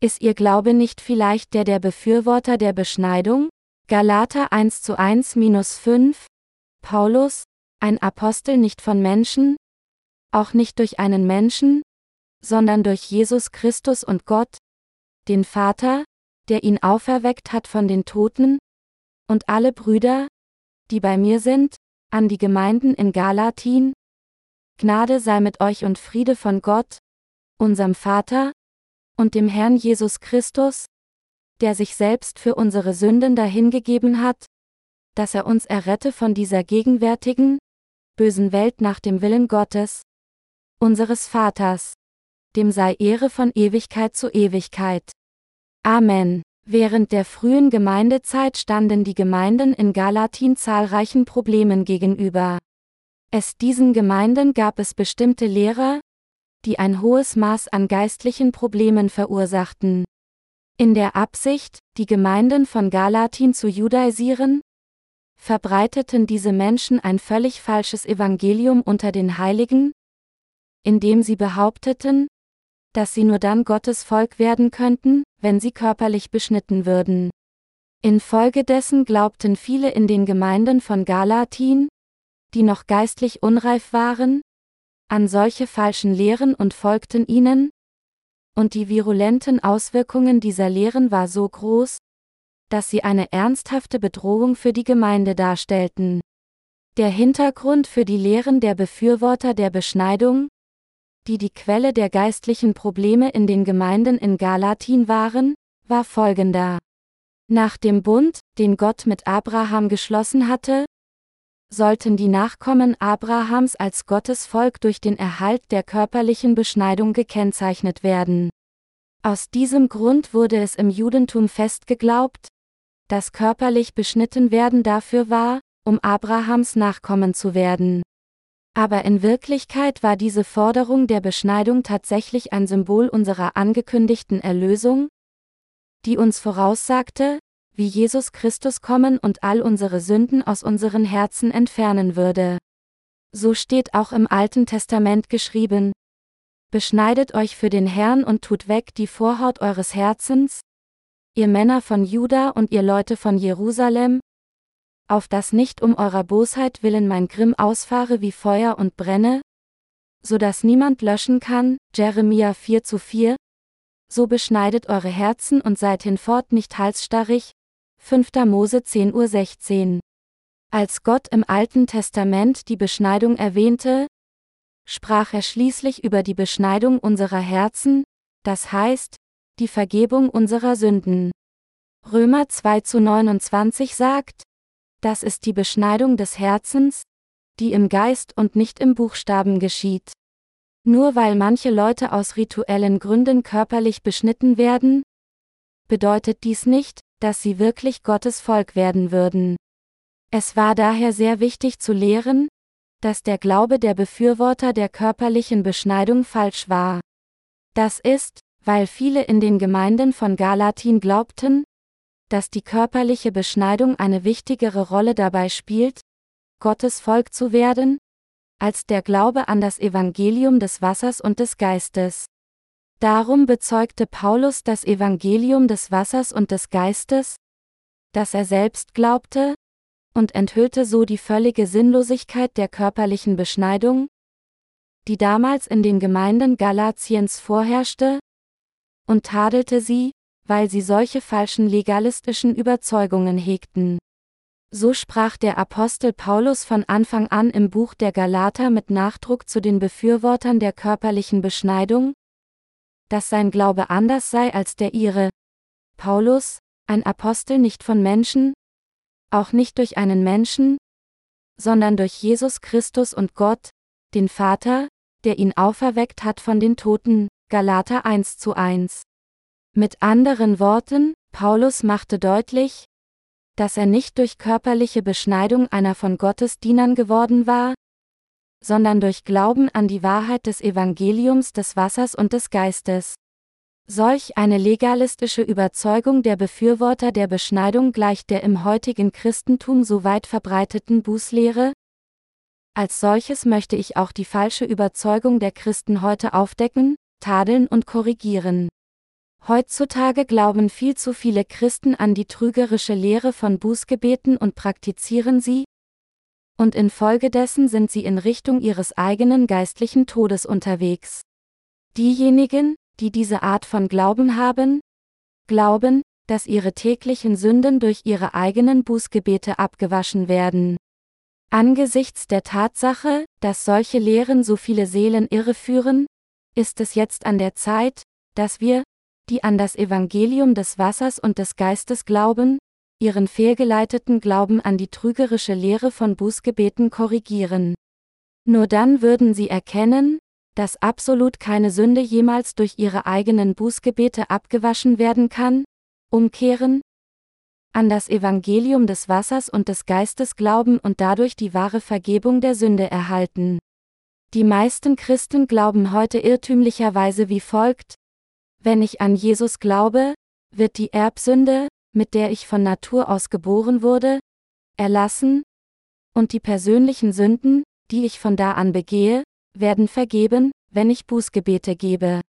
Ist ihr Glaube nicht vielleicht der der Befürworter der Beschneidung? Galater 1 zu 1 minus 5. Paulus, ein Apostel nicht von Menschen, auch nicht durch einen Menschen, sondern durch Jesus Christus und Gott, den Vater, der ihn auferweckt hat von den Toten, und alle Brüder, die bei mir sind, an die Gemeinden in Galatin. Gnade sei mit euch und Friede von Gott, unserem Vater, und dem Herrn Jesus Christus, der sich selbst für unsere Sünden dahingegeben hat, dass er uns errette von dieser gegenwärtigen, bösen Welt nach dem Willen Gottes, unseres Vaters. Dem sei Ehre von Ewigkeit zu Ewigkeit. Amen. Während der frühen Gemeindezeit standen die Gemeinden in Galatin zahlreichen Problemen gegenüber. Es diesen Gemeinden gab es bestimmte Lehrer, die ein hohes Maß an geistlichen Problemen verursachten. In der Absicht, die Gemeinden von Galatin zu judaisieren, verbreiteten diese Menschen ein völlig falsches Evangelium unter den Heiligen, indem sie behaupteten, dass sie nur dann Gottes Volk werden könnten, wenn sie körperlich beschnitten würden. Infolgedessen glaubten viele in den Gemeinden von Galatin, die noch geistlich unreif waren, an solche falschen Lehren und folgten ihnen, und die virulenten Auswirkungen dieser Lehren war so groß, dass sie eine ernsthafte Bedrohung für die Gemeinde darstellten. Der Hintergrund für die Lehren der Befürworter der Beschneidung, die die Quelle der geistlichen Probleme in den Gemeinden in Galatin waren, war folgender. Nach dem Bund, den Gott mit Abraham geschlossen hatte, sollten die Nachkommen Abrahams als Gottes Volk durch den Erhalt der körperlichen Beschneidung gekennzeichnet werden. Aus diesem Grund wurde es im Judentum fest geglaubt, dass körperlich beschnitten werden dafür war, um Abrahams Nachkommen zu werden. Aber in Wirklichkeit war diese Forderung der Beschneidung tatsächlich ein Symbol unserer angekündigten Erlösung, die uns voraussagte, wie Jesus Christus kommen und all unsere Sünden aus unseren Herzen entfernen würde. So steht auch im Alten Testament geschrieben, Beschneidet euch für den Herrn und tut weg die Vorhaut eures Herzens, ihr Männer von Juda und ihr Leute von Jerusalem, auf das nicht um eurer Bosheit willen mein Grimm ausfahre wie Feuer und brenne, so dass niemand löschen kann, Jeremia 4 zu 4, so beschneidet eure Herzen und seid hinfort nicht halsstarrig, 5. Mose 10 Uhr 16. Als Gott im Alten Testament die Beschneidung erwähnte, sprach er schließlich über die Beschneidung unserer Herzen, das heißt, die Vergebung unserer Sünden. Römer 2 zu 29 sagt, das ist die Beschneidung des Herzens, die im Geist und nicht im Buchstaben geschieht. Nur weil manche Leute aus rituellen Gründen körperlich beschnitten werden, bedeutet dies nicht, dass sie wirklich Gottes Volk werden würden. Es war daher sehr wichtig zu lehren, dass der Glaube der Befürworter der körperlichen Beschneidung falsch war. Das ist, weil viele in den Gemeinden von Galatin glaubten, dass die körperliche Beschneidung eine wichtigere Rolle dabei spielt, Gottes Volk zu werden, als der Glaube an das Evangelium des Wassers und des Geistes. Darum bezeugte Paulus das Evangelium des Wassers und des Geistes, das er selbst glaubte, und enthüllte so die völlige Sinnlosigkeit der körperlichen Beschneidung, die damals in den Gemeinden Galatiens vorherrschte, und tadelte sie, weil sie solche falschen legalistischen Überzeugungen hegten. So sprach der Apostel Paulus von Anfang an im Buch der Galater mit Nachdruck zu den Befürwortern der körperlichen Beschneidung, dass sein Glaube anders sei als der ihre. Paulus, ein Apostel nicht von Menschen, auch nicht durch einen Menschen, sondern durch Jesus Christus und Gott, den Vater, der ihn auferweckt hat von den Toten, Galater 1 zu 1. Mit anderen Worten, Paulus machte deutlich, dass er nicht durch körperliche Beschneidung einer von Gottes Dienern geworden war, sondern durch Glauben an die Wahrheit des Evangeliums des Wassers und des Geistes. Solch eine legalistische Überzeugung der Befürworter der Beschneidung gleicht der im heutigen Christentum so weit verbreiteten Bußlehre? Als solches möchte ich auch die falsche Überzeugung der Christen heute aufdecken, tadeln und korrigieren. Heutzutage glauben viel zu viele Christen an die trügerische Lehre von Bußgebeten und praktizieren sie, und infolgedessen sind sie in Richtung ihres eigenen geistlichen Todes unterwegs. Diejenigen, die diese Art von Glauben haben, glauben, dass ihre täglichen Sünden durch ihre eigenen Bußgebete abgewaschen werden. Angesichts der Tatsache, dass solche Lehren so viele Seelen irreführen, ist es jetzt an der Zeit, dass wir, die an das Evangelium des Wassers und des Geistes glauben, ihren fehlgeleiteten Glauben an die trügerische Lehre von Bußgebeten korrigieren. Nur dann würden sie erkennen, dass absolut keine Sünde jemals durch ihre eigenen Bußgebete abgewaschen werden kann, umkehren, an das Evangelium des Wassers und des Geistes glauben und dadurch die wahre Vergebung der Sünde erhalten. Die meisten Christen glauben heute irrtümlicherweise wie folgt, wenn ich an Jesus glaube, wird die Erbsünde, mit der ich von Natur aus geboren wurde, erlassen, und die persönlichen Sünden, die ich von da an begehe, werden vergeben, wenn ich Bußgebete gebe.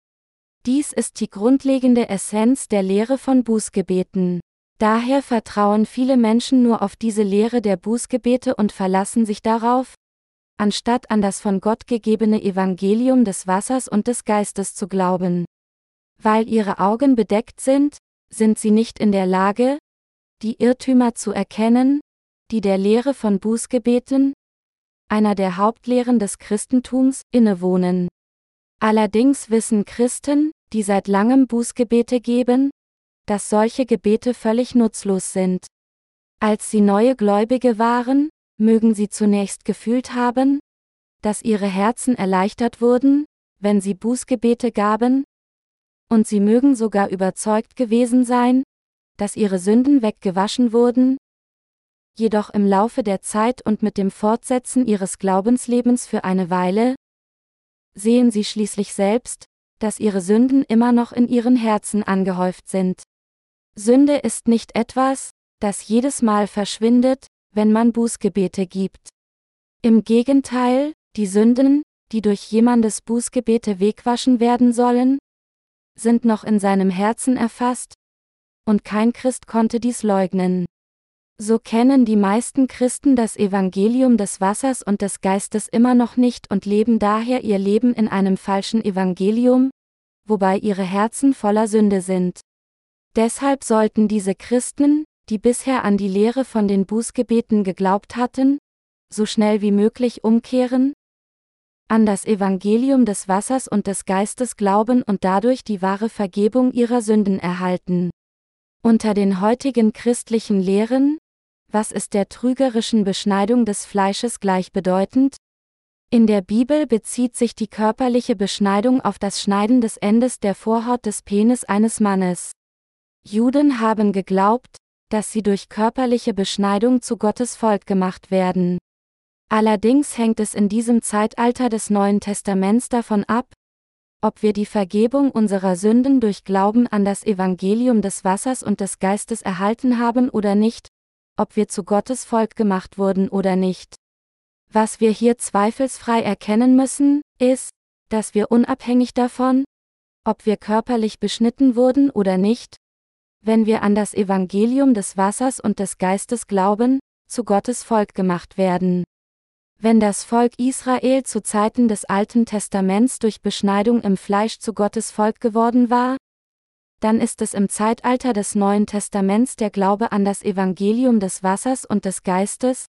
Dies ist die grundlegende Essenz der Lehre von Bußgebeten. Daher vertrauen viele Menschen nur auf diese Lehre der Bußgebete und verlassen sich darauf, anstatt an das von Gott gegebene Evangelium des Wassers und des Geistes zu glauben. Weil ihre Augen bedeckt sind, sind sie nicht in der Lage, die Irrtümer zu erkennen, die der Lehre von Bußgebeten, einer der Hauptlehren des Christentums, innewohnen. Allerdings wissen Christen, die seit langem Bußgebete geben, dass solche Gebete völlig nutzlos sind. Als sie neue Gläubige waren, mögen sie zunächst gefühlt haben, dass ihre Herzen erleichtert wurden, wenn sie Bußgebete gaben, und sie mögen sogar überzeugt gewesen sein, dass ihre Sünden weggewaschen wurden, jedoch im Laufe der Zeit und mit dem Fortsetzen ihres Glaubenslebens für eine Weile, sehen sie schließlich selbst, dass ihre Sünden immer noch in ihren Herzen angehäuft sind. Sünde ist nicht etwas, das jedes Mal verschwindet, wenn man Bußgebete gibt. Im Gegenteil, die Sünden, die durch jemandes Bußgebete wegwaschen werden sollen, sind noch in seinem Herzen erfasst, und kein Christ konnte dies leugnen. So kennen die meisten Christen das Evangelium des Wassers und des Geistes immer noch nicht und leben daher ihr Leben in einem falschen Evangelium, wobei ihre Herzen voller Sünde sind. Deshalb sollten diese Christen, die bisher an die Lehre von den Bußgebeten geglaubt hatten, so schnell wie möglich umkehren, an das Evangelium des Wassers und des Geistes glauben und dadurch die wahre Vergebung ihrer Sünden erhalten. Unter den heutigen christlichen Lehren, was ist der trügerischen Beschneidung des Fleisches gleichbedeutend? In der Bibel bezieht sich die körperliche Beschneidung auf das Schneiden des Endes der Vorhaut des Penis eines Mannes. Juden haben geglaubt, dass sie durch körperliche Beschneidung zu Gottes Volk gemacht werden. Allerdings hängt es in diesem Zeitalter des Neuen Testaments davon ab, ob wir die Vergebung unserer Sünden durch Glauben an das Evangelium des Wassers und des Geistes erhalten haben oder nicht, ob wir zu Gottes Volk gemacht wurden oder nicht. Was wir hier zweifelsfrei erkennen müssen, ist, dass wir unabhängig davon, ob wir körperlich beschnitten wurden oder nicht, wenn wir an das Evangelium des Wassers und des Geistes glauben, zu Gottes Volk gemacht werden. Wenn das Volk Israel zu Zeiten des Alten Testaments durch Beschneidung im Fleisch zu Gottes Volk geworden war, dann ist es im Zeitalter des Neuen Testaments der Glaube an das Evangelium des Wassers und des Geistes,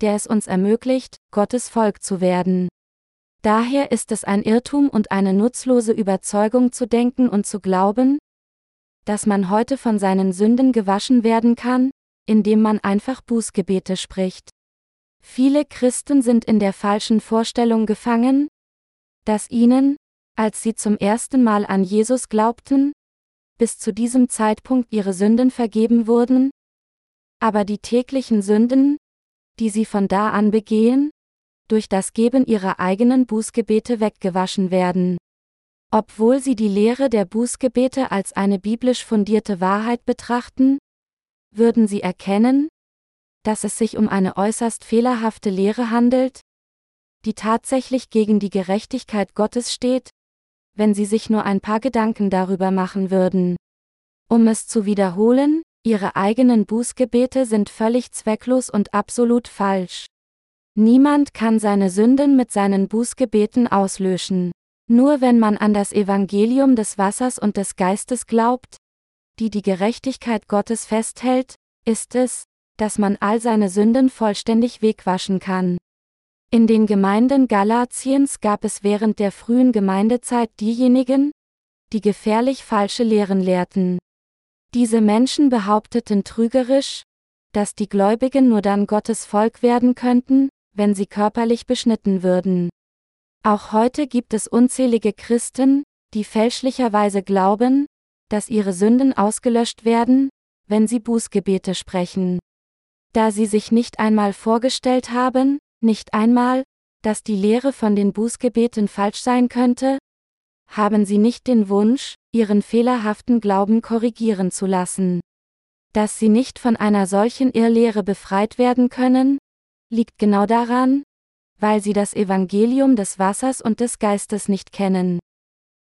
der es uns ermöglicht, Gottes Volk zu werden. Daher ist es ein Irrtum und eine nutzlose Überzeugung zu denken und zu glauben, dass man heute von seinen Sünden gewaschen werden kann, indem man einfach Bußgebete spricht. Viele Christen sind in der falschen Vorstellung gefangen, dass ihnen, als sie zum ersten Mal an Jesus glaubten, bis zu diesem Zeitpunkt ihre Sünden vergeben wurden, aber die täglichen Sünden, die sie von da an begehen, durch das Geben ihrer eigenen Bußgebete weggewaschen werden. Obwohl sie die Lehre der Bußgebete als eine biblisch fundierte Wahrheit betrachten, würden sie erkennen, dass es sich um eine äußerst fehlerhafte Lehre handelt, die tatsächlich gegen die Gerechtigkeit Gottes steht, wenn sie sich nur ein paar Gedanken darüber machen würden. Um es zu wiederholen, ihre eigenen Bußgebete sind völlig zwecklos und absolut falsch. Niemand kann seine Sünden mit seinen Bußgebeten auslöschen. Nur wenn man an das Evangelium des Wassers und des Geistes glaubt, die die Gerechtigkeit Gottes festhält, ist es, dass man all seine Sünden vollständig wegwaschen kann. In den Gemeinden Galatiens gab es während der frühen Gemeindezeit diejenigen, die gefährlich falsche Lehren lehrten. Diese Menschen behaupteten trügerisch, dass die Gläubigen nur dann Gottes Volk werden könnten, wenn sie körperlich beschnitten würden. Auch heute gibt es unzählige Christen, die fälschlicherweise glauben, dass ihre Sünden ausgelöscht werden, wenn sie Bußgebete sprechen. Da sie sich nicht einmal vorgestellt haben, nicht einmal, dass die Lehre von den Bußgebeten falsch sein könnte, haben sie nicht den Wunsch, ihren fehlerhaften Glauben korrigieren zu lassen. Dass sie nicht von einer solchen Irrlehre befreit werden können, liegt genau daran, weil sie das Evangelium des Wassers und des Geistes nicht kennen.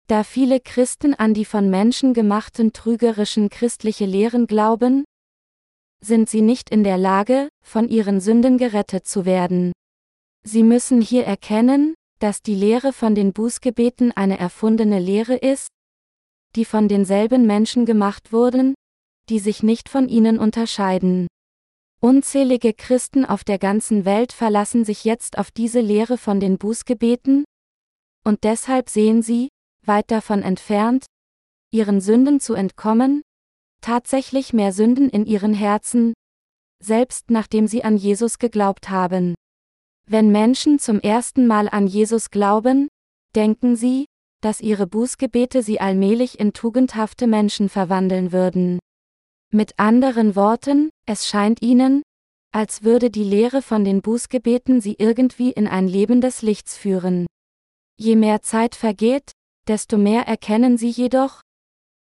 Da viele Christen an die von Menschen gemachten trügerischen christliche Lehren glauben, sind sie nicht in der Lage, von ihren Sünden gerettet zu werden. Sie müssen hier erkennen, dass die Lehre von den Bußgebeten eine erfundene Lehre ist, die von denselben Menschen gemacht wurden, die sich nicht von ihnen unterscheiden. Unzählige Christen auf der ganzen Welt verlassen sich jetzt auf diese Lehre von den Bußgebeten, und deshalb sehen sie, weit davon entfernt, ihren Sünden zu entkommen, tatsächlich mehr Sünden in ihren Herzen, selbst nachdem sie an Jesus geglaubt haben. Wenn Menschen zum ersten Mal an Jesus glauben, denken sie, dass ihre Bußgebete sie allmählich in tugendhafte Menschen verwandeln würden. Mit anderen Worten, es scheint ihnen, als würde die Lehre von den Bußgebeten sie irgendwie in ein Leben des Lichts führen. Je mehr Zeit vergeht, desto mehr erkennen sie jedoch,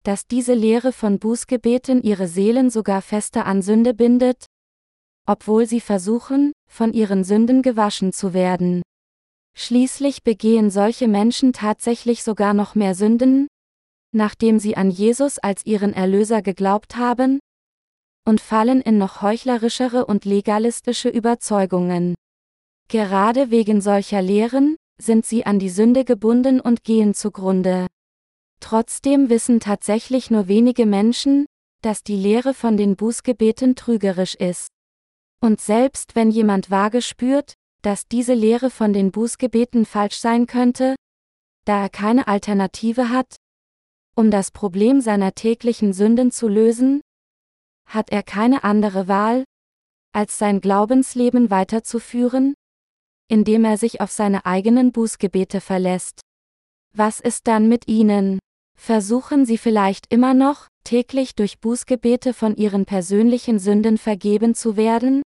dass diese Lehre von Bußgebeten ihre Seelen sogar fester an Sünde bindet, obwohl sie versuchen, von ihren Sünden gewaschen zu werden. Schließlich begehen solche Menschen tatsächlich sogar noch mehr Sünden, nachdem sie an Jesus als ihren Erlöser geglaubt haben, und fallen in noch heuchlerischere und legalistische Überzeugungen. Gerade wegen solcher Lehren, sind sie an die Sünde gebunden und gehen zugrunde. Trotzdem wissen tatsächlich nur wenige Menschen, dass die Lehre von den Bußgebeten trügerisch ist. Und selbst wenn jemand vage spürt, dass diese Lehre von den Bußgebeten falsch sein könnte, da er keine Alternative hat, um das Problem seiner täglichen Sünden zu lösen, hat er keine andere Wahl, als sein Glaubensleben weiterzuführen, indem er sich auf seine eigenen Bußgebete verlässt. Was ist dann mit ihnen? Versuchen sie vielleicht immer noch, täglich durch Bußgebete von ihren persönlichen Sünden vergeben zu werden?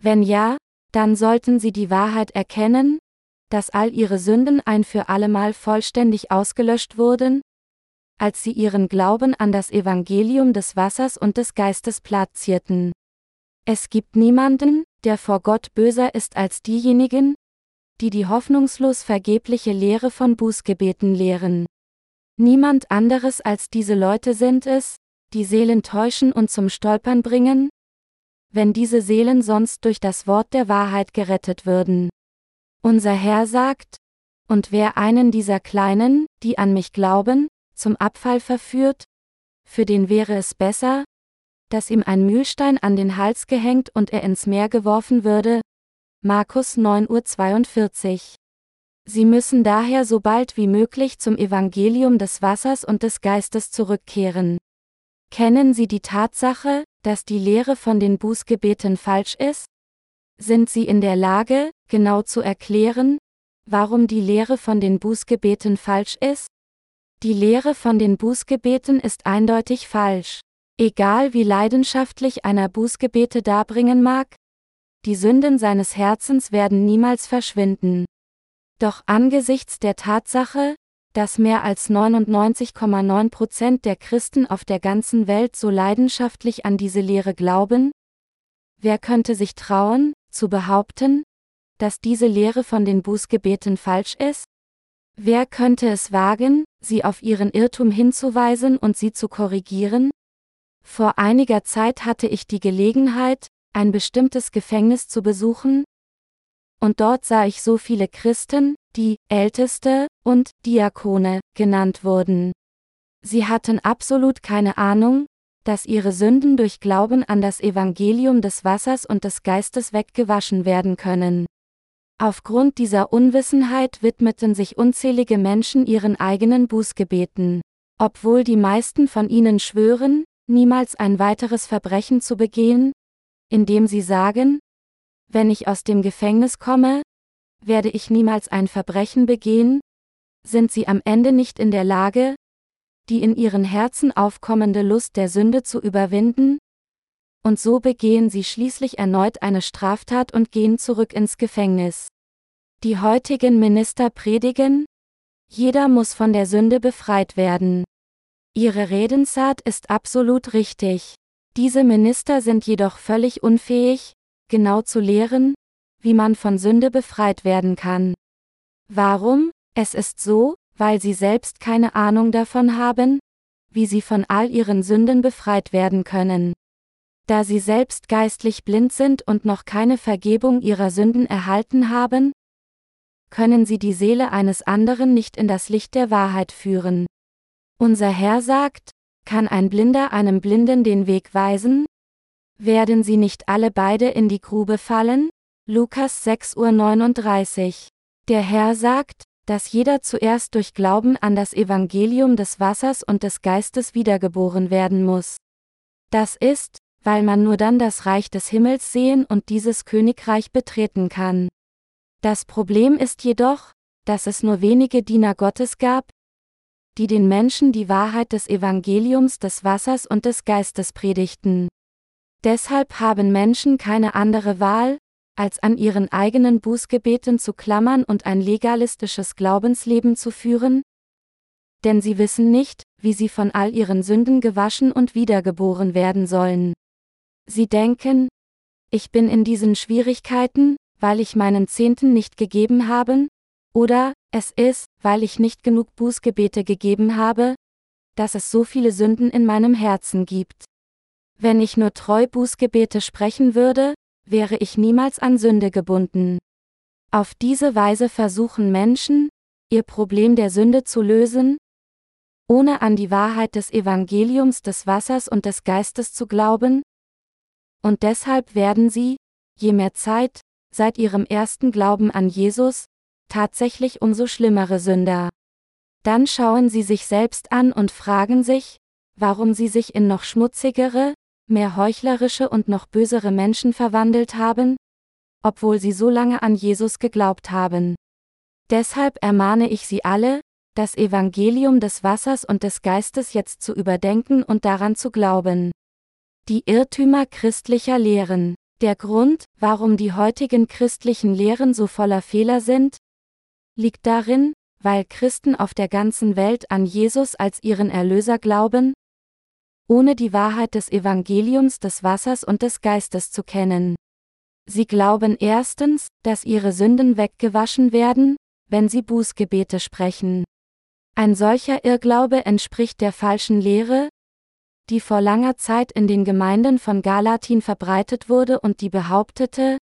Wenn ja, dann sollten sie die Wahrheit erkennen, dass all ihre Sünden ein für allemal vollständig ausgelöscht wurden, als sie ihren Glauben an das Evangelium des Wassers und des Geistes platzierten. Es gibt niemanden, der vor Gott böser ist als diejenigen, die die hoffnungslos vergebliche Lehre von Bußgebeten lehren. Niemand anderes als diese Leute sind es, die Seelen täuschen und zum Stolpern bringen, wenn diese Seelen sonst durch das Wort der Wahrheit gerettet würden. Unser Herr sagt, und wer einen dieser Kleinen, die an mich glauben, zum Abfall verführt, für den wäre es besser, dass ihm ein Mühlstein an den Hals gehängt und er ins Meer geworfen würde. Markus 9.42 Uhr. Sie müssen daher so bald wie möglich zum Evangelium des Wassers und des Geistes zurückkehren. Kennen Sie die Tatsache, dass die Lehre von den Bußgebeten falsch ist? Sind Sie in der Lage, genau zu erklären, warum die Lehre von den Bußgebeten falsch ist? Die Lehre von den Bußgebeten ist eindeutig falsch. Egal wie leidenschaftlich einer Bußgebete darbringen mag, die Sünden seines Herzens werden niemals verschwinden. Doch angesichts der Tatsache, dass mehr als 99,9 Prozent der Christen auf der ganzen Welt so leidenschaftlich an diese Lehre glauben, wer könnte sich trauen, zu behaupten, dass diese Lehre von den Bußgebeten falsch ist? Wer könnte es wagen, sie auf ihren Irrtum hinzuweisen und sie zu korrigieren? Vor einiger Zeit hatte ich die Gelegenheit, ein bestimmtes Gefängnis zu besuchen, und dort sah ich so viele Christen, die Älteste und Diakone genannt wurden. Sie hatten absolut keine Ahnung, dass ihre Sünden durch Glauben an das Evangelium des Wassers und des Geistes weggewaschen werden können. Aufgrund dieser Unwissenheit widmeten sich unzählige Menschen ihren eigenen Bußgebeten. Obwohl die meisten von ihnen schwören, niemals ein weiteres Verbrechen zu begehen, indem sie sagen, wenn ich aus dem Gefängnis komme, werde ich niemals ein Verbrechen begehen, sind sie am Ende nicht in der Lage, die in ihren Herzen aufkommende Lust der Sünde zu überwinden, und so begehen sie schließlich erneut eine Straftat und gehen zurück ins Gefängnis. Die heutigen Minister predigen, jeder muss von der Sünde befreit werden. Ihre Redensart ist absolut richtig. Diese Minister sind jedoch völlig unfähig, genau zu lehren, wie man von Sünde befreit werden kann. Warum? Es ist so, weil sie selbst keine Ahnung davon haben, wie sie von all ihren Sünden befreit werden können. Da sie selbst geistlich blind sind und noch keine Vergebung ihrer Sünden erhalten haben, können sie die Seele eines anderen nicht in das Licht der Wahrheit führen. Unser Herr sagt, kann ein Blinder einem Blinden den Weg weisen? Werden sie nicht alle beide in die Grube fallen? Lukas 6.39 Uhr. Der Herr sagt, dass jeder zuerst durch Glauben an das Evangelium des Wassers und des Geistes wiedergeboren werden muss. Das ist, weil man nur dann das Reich des Himmels sehen und dieses Königreich betreten kann. Das Problem ist jedoch, dass es nur wenige Diener Gottes gab, die den Menschen die Wahrheit des Evangeliums des Wassers und des Geistes predigten. Deshalb haben Menschen keine andere Wahl, als an ihren eigenen Bußgebeten zu klammern und ein legalistisches Glaubensleben zu führen? Denn sie wissen nicht, wie sie von all ihren Sünden gewaschen und wiedergeboren werden sollen. Sie denken, ich bin in diesen Schwierigkeiten, weil ich meinen Zehnten nicht gegeben habe, oder, es ist, weil ich nicht genug Bußgebete gegeben habe, dass es so viele Sünden in meinem Herzen gibt. Wenn ich nur treu Bußgebete sprechen würde, wäre ich niemals an Sünde gebunden. Auf diese Weise versuchen Menschen, ihr Problem der Sünde zu lösen, ohne an die Wahrheit des Evangeliums des Wassers und des Geistes zu glauben? Und deshalb werden sie, je mehr Zeit, seit ihrem ersten Glauben an Jesus, tatsächlich umso schlimmere Sünder. Dann schauen sie sich selbst an und fragen sich, warum sie sich in noch schmutzigere, mehr heuchlerische und noch bösere Menschen verwandelt haben? Obwohl sie so lange an Jesus geglaubt haben. Deshalb ermahne ich Sie alle, das Evangelium des Wassers und des Geistes jetzt zu überdenken und daran zu glauben. Die Irrtümer christlicher Lehren. Der Grund, warum die heutigen christlichen Lehren so voller Fehler sind, liegt darin, weil Christen auf der ganzen Welt an Jesus als ihren Erlöser glauben, ohne die Wahrheit des Evangeliums des Wassers und des Geistes zu kennen. Sie glauben erstens, dass ihre Sünden weggewaschen werden, wenn sie Bußgebete sprechen. Ein solcher Irrglaube entspricht der falschen Lehre, die vor langer Zeit in den Gemeinden von Galatin verbreitet wurde und die behauptete,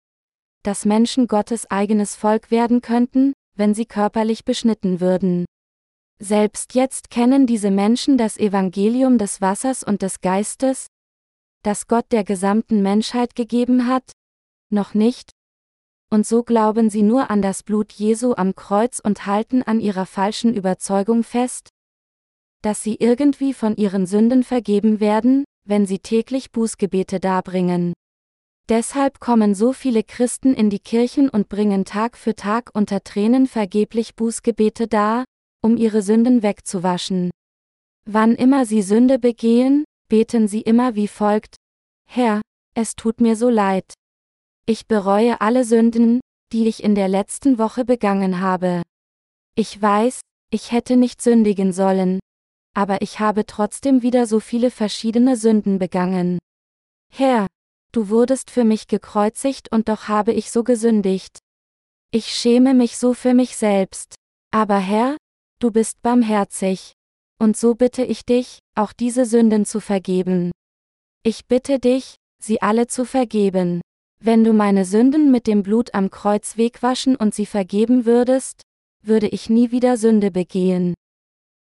dass Menschen Gottes eigenes Volk werden könnten, wenn sie körperlich beschnitten würden. Selbst jetzt kennen diese Menschen das Evangelium des Wassers und des Geistes, das Gott der gesamten Menschheit gegeben hat, noch nicht, und so glauben sie nur an das Blut Jesu am Kreuz und halten an ihrer falschen Überzeugung fest, dass sie irgendwie von ihren Sünden vergeben werden, wenn sie täglich Bußgebete darbringen. Deshalb kommen so viele Christen in die Kirchen und bringen Tag für Tag unter Tränen vergeblich Bußgebete dar, um ihre Sünden wegzuwaschen. Wann immer sie Sünde begehen, beten sie immer wie folgt, Herr, es tut mir so leid. Ich bereue alle Sünden, die ich in der letzten Woche begangen habe. Ich weiß, ich hätte nicht sündigen sollen, aber ich habe trotzdem wieder so viele verschiedene Sünden begangen. Herr, du wurdest für mich gekreuzigt und doch habe ich so gesündigt. Ich schäme mich so für mich selbst. Aber Herr, du bist barmherzig. Und so bitte ich dich, auch diese Sünden zu vergeben. Ich bitte dich, sie alle zu vergeben. Wenn du meine Sünden mit dem Blut am Kreuz wegwaschen und sie vergeben würdest, würde ich nie wieder Sünde begehen.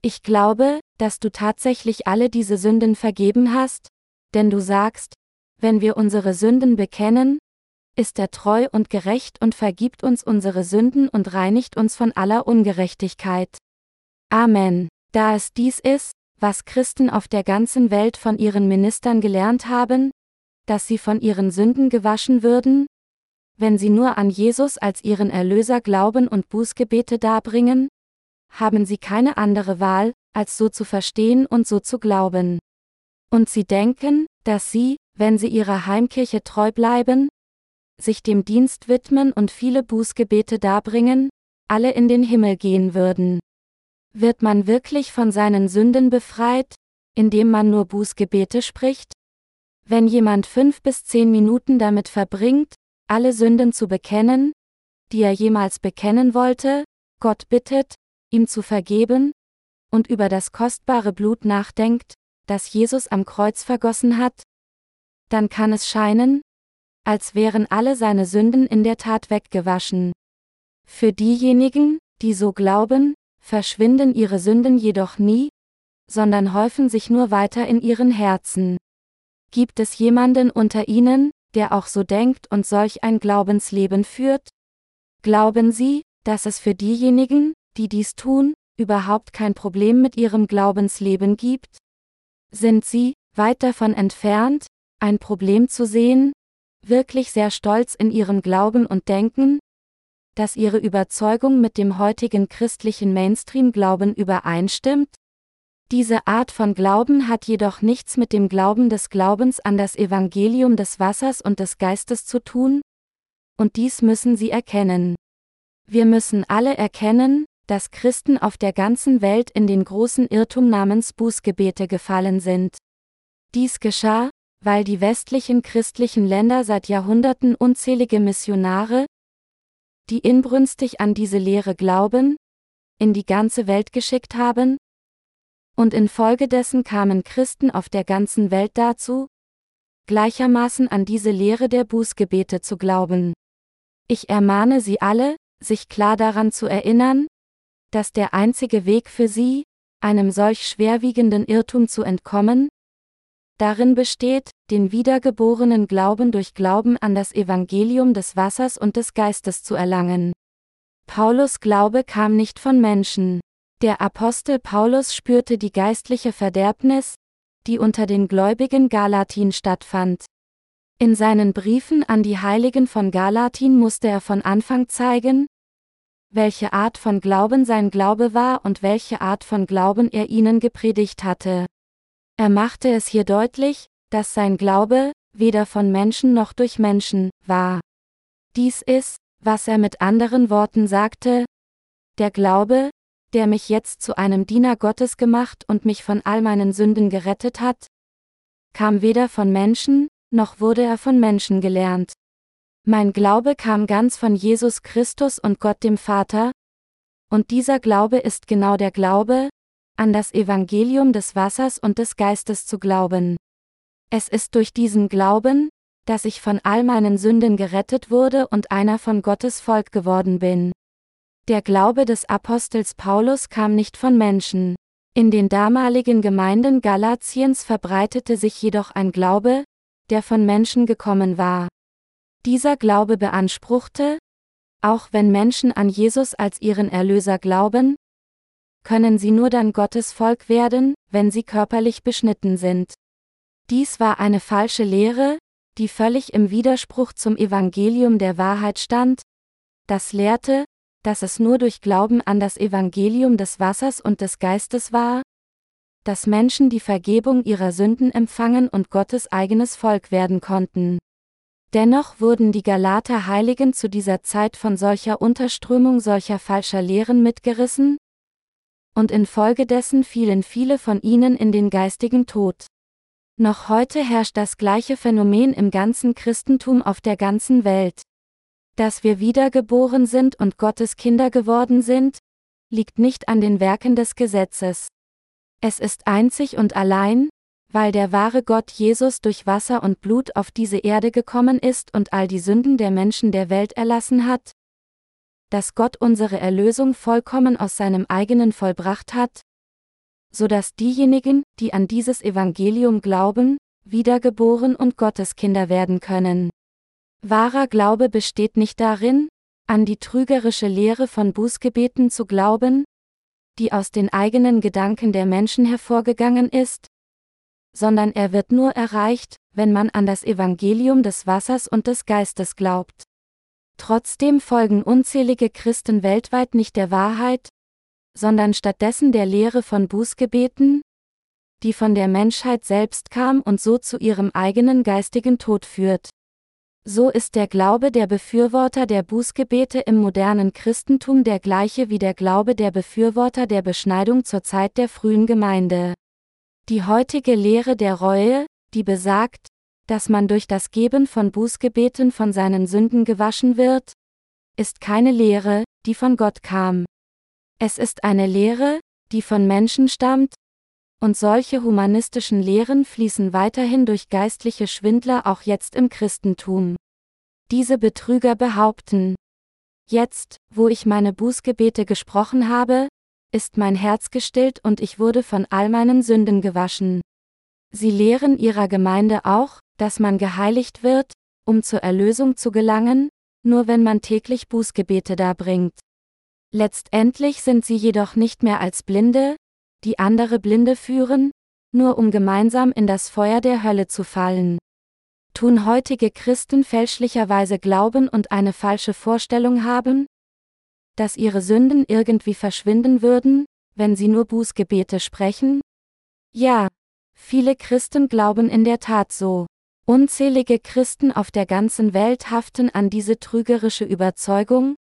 Ich glaube, dass du tatsächlich alle diese Sünden vergeben hast, denn du sagst, wenn wir unsere Sünden bekennen, ist er treu und gerecht und vergibt uns unsere Sünden und reinigt uns von aller Ungerechtigkeit. Amen. Da es dies ist, was Christen auf der ganzen Welt von ihren Ministern gelernt haben, dass sie von ihren Sünden gewaschen würden, wenn sie nur an Jesus als ihren Erlöser glauben und Bußgebete darbringen, haben sie keine andere Wahl, als so zu verstehen und so zu glauben. Und sie denken, dass sie, wenn sie ihrer Heimkirche treu bleiben, sich dem Dienst widmen und viele Bußgebete darbringen, alle in den Himmel gehen würden. Wird man wirklich von seinen Sünden befreit, indem man nur Bußgebete spricht? Wenn jemand fünf bis zehn Minuten damit verbringt, alle Sünden zu bekennen, die er jemals bekennen wollte, Gott bittet, ihm zu vergeben, und über das kostbare Blut nachdenkt, das Jesus am Kreuz vergossen hat, dann kann es scheinen, als wären alle seine Sünden in der Tat weggewaschen. Für diejenigen, die so glauben, verschwinden ihre Sünden jedoch nie, sondern häufen sich nur weiter in ihren Herzen. Gibt es jemanden unter ihnen, der auch so denkt und solch ein Glaubensleben führt? Glauben Sie, dass es für diejenigen, die dies tun, überhaupt kein Problem mit ihrem Glaubensleben gibt? Sind Sie, weit davon entfernt, ein Problem zu sehen, wirklich sehr stolz in ihrem Glauben und Denken, dass ihre Überzeugung mit dem heutigen christlichen Mainstream-Glauben übereinstimmt? Diese Art von Glauben hat jedoch nichts mit dem Glauben des Glaubens an das Evangelium des Wassers und des Geistes zu tun, und dies müssen sie erkennen. Wir müssen alle erkennen, dass Christen auf der ganzen Welt in den großen Irrtum namens Bußgebete gefallen sind. Dies geschah, weil die westlichen christlichen Länder seit Jahrhunderten unzählige Missionare, die inbrünstig an diese Lehre glauben, in die ganze Welt geschickt haben? Und infolgedessen kamen Christen auf der ganzen Welt dazu, gleichermaßen an diese Lehre der Bußgebete zu glauben. Ich ermahne Sie alle, sich klar daran zu erinnern, dass der einzige Weg für Sie, einem solch schwerwiegenden Irrtum zu entkommen, darin besteht, den wiedergeborenen Glauben durch Glauben an das Evangelium des Wassers und des Geistes zu erlangen. Paulus Glaube kam nicht von Menschen. Der Apostel Paulus spürte die geistliche Verderbnis, die unter den Gläubigen Galatin stattfand. In seinen Briefen an die Heiligen von Galatin musste er von Anfang zeigen, welche Art von Glauben sein Glaube war und welche Art von Glauben er ihnen gepredigt hatte. Er machte es hier deutlich, dass sein Glaube, weder von Menschen noch durch Menschen, war. Dies ist, was er mit anderen Worten sagte, der Glaube, der mich jetzt zu einem Diener Gottes gemacht und mich von all meinen Sünden gerettet hat, kam weder von Menschen, noch wurde er von Menschen gelernt. Mein Glaube kam ganz von Jesus Christus und Gott dem Vater, und dieser Glaube ist genau der Glaube, an das Evangelium des Wassers und des Geistes zu glauben. Es ist durch diesen Glauben, dass ich von all meinen Sünden gerettet wurde und einer von Gottes Volk geworden bin. Der Glaube des Apostels Paulus kam nicht von Menschen. In den damaligen Gemeinden Galatiens verbreitete sich jedoch ein Glaube, der von Menschen gekommen war. Dieser Glaube beanspruchte, auch wenn Menschen an Jesus als ihren Erlöser glauben, können sie nur dann Gottes Volk werden, wenn sie körperlich beschnitten sind. Dies war eine falsche Lehre, die völlig im Widerspruch zum Evangelium der Wahrheit stand, das lehrte, dass es nur durch Glauben an das Evangelium des Wassers und des Geistes war, dass Menschen die Vergebung ihrer Sünden empfangen und Gottes eigenes Volk werden konnten. Dennoch wurden die Galater Heiligen zu dieser Zeit von solcher Unterströmung solcher falscher Lehren mitgerissen, und infolgedessen fielen viele von ihnen in den geistigen Tod. Noch heute herrscht das gleiche Phänomen im ganzen Christentum auf der ganzen Welt. Dass wir wiedergeboren sind und Gottes Kinder geworden sind, liegt nicht an den Werken des Gesetzes. Es ist einzig und allein, weil der wahre Gott Jesus durch Wasser und Blut auf diese Erde gekommen ist und all die Sünden der Menschen der Welt erlassen hat, dass Gott unsere Erlösung vollkommen aus seinem eigenen vollbracht hat, so dass diejenigen, die an dieses Evangelium glauben, wiedergeboren und Gotteskinder werden können. Wahrer Glaube besteht nicht darin, an die trügerische Lehre von Bußgebeten zu glauben, die aus den eigenen Gedanken der Menschen hervorgegangen ist, sondern er wird nur erreicht, wenn man an das Evangelium des Wassers und des Geistes glaubt. Trotzdem folgen unzählige Christen weltweit nicht der Wahrheit, sondern stattdessen der Lehre von Bußgebeten, die von der Menschheit selbst kam und so zu ihrem eigenen geistigen Tod führt. So ist der Glaube der Befürworter der Bußgebete im modernen Christentum der gleiche wie der Glaube der Befürworter der Beschneidung zur Zeit der frühen Gemeinde. Die heutige Lehre der Reue, die besagt, dass man durch das Geben von Bußgebeten von seinen Sünden gewaschen wird, ist keine Lehre, die von Gott kam. Es ist eine Lehre, die von Menschen stammt, und solche humanistischen Lehren fließen weiterhin durch geistliche Schwindler auch jetzt im Christentum. Diese Betrüger behaupten, jetzt, wo ich meine Bußgebete gesprochen habe, ist mein Herz gestillt und ich wurde von all meinen Sünden gewaschen. Sie lehren ihrer Gemeinde auch, dass man geheiligt wird, um zur Erlösung zu gelangen, nur wenn man täglich Bußgebete darbringt. Letztendlich sind sie jedoch nicht mehr als Blinde, die andere Blinde führen, nur um gemeinsam in das Feuer der Hölle zu fallen. Tun heutige Christen fälschlicherweise glauben und eine falsche Vorstellung haben, dass ihre Sünden irgendwie verschwinden würden, wenn sie nur Bußgebete sprechen? Ja, viele Christen glauben in der Tat so. Unzählige Christen auf der ganzen Welt haften an diese trügerische Überzeugung,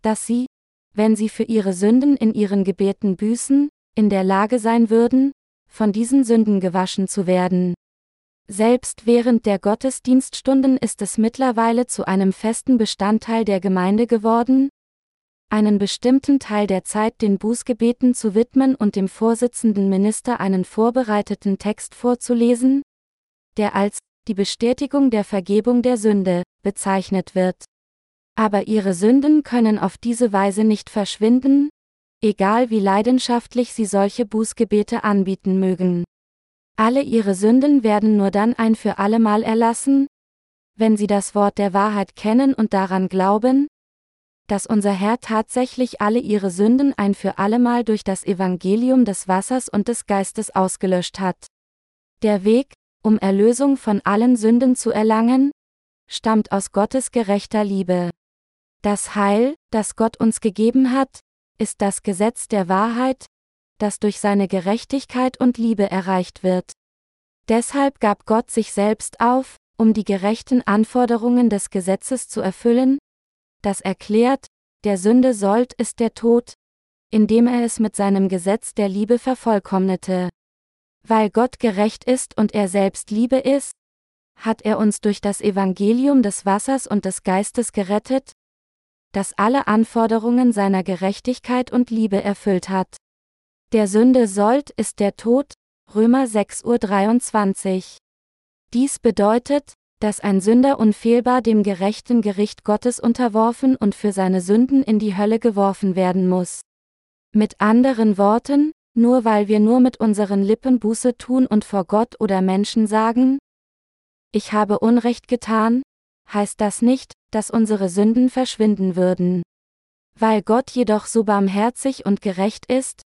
dass sie, wenn sie für ihre Sünden in ihren Gebeten büßen, in der Lage sein würden, von diesen Sünden gewaschen zu werden. Selbst während der Gottesdienststunden ist es mittlerweile zu einem festen Bestandteil der Gemeinde geworden, einen bestimmten Teil der Zeit den Bußgebeten zu widmen und dem Vorsitzenden Minister einen vorbereiteten Text vorzulesen, der als die Bestätigung der Vergebung der Sünde bezeichnet wird. Aber ihre Sünden können auf diese Weise nicht verschwinden, egal wie leidenschaftlich sie solche Bußgebete anbieten mögen. Alle ihre Sünden werden nur dann ein für allemal erlassen, wenn sie das Wort der Wahrheit kennen und daran glauben, dass unser Herr tatsächlich alle ihre Sünden ein für allemal durch das Evangelium des Wassers und des Geistes ausgelöscht hat. Der Weg, um Erlösung von allen Sünden zu erlangen, stammt aus Gottes gerechter Liebe. Das Heil, das Gott uns gegeben hat, ist das Gesetz der Wahrheit, das durch seine Gerechtigkeit und Liebe erreicht wird. Deshalb gab Gott sich selbst auf, um die gerechten Anforderungen des Gesetzes zu erfüllen, das erklärt, der Sünde sollt ist der Tod, indem er es mit seinem Gesetz der Liebe vervollkommnete. Weil Gott gerecht ist und er selbst Liebe ist, hat er uns durch das Evangelium des Wassers und des Geistes gerettet, das alle Anforderungen seiner Gerechtigkeit und Liebe erfüllt hat. Der Sünde sollt ist der Tod, Römer 6.23 Uhr. Dies bedeutet, dass ein Sünder unfehlbar dem gerechten Gericht Gottes unterworfen und für seine Sünden in die Hölle geworfen werden muss. Mit anderen Worten, nur weil wir nur mit unseren Lippen Buße tun und vor Gott oder Menschen sagen, ich habe Unrecht getan, heißt das nicht, dass unsere Sünden verschwinden würden. Weil Gott jedoch so barmherzig und gerecht ist,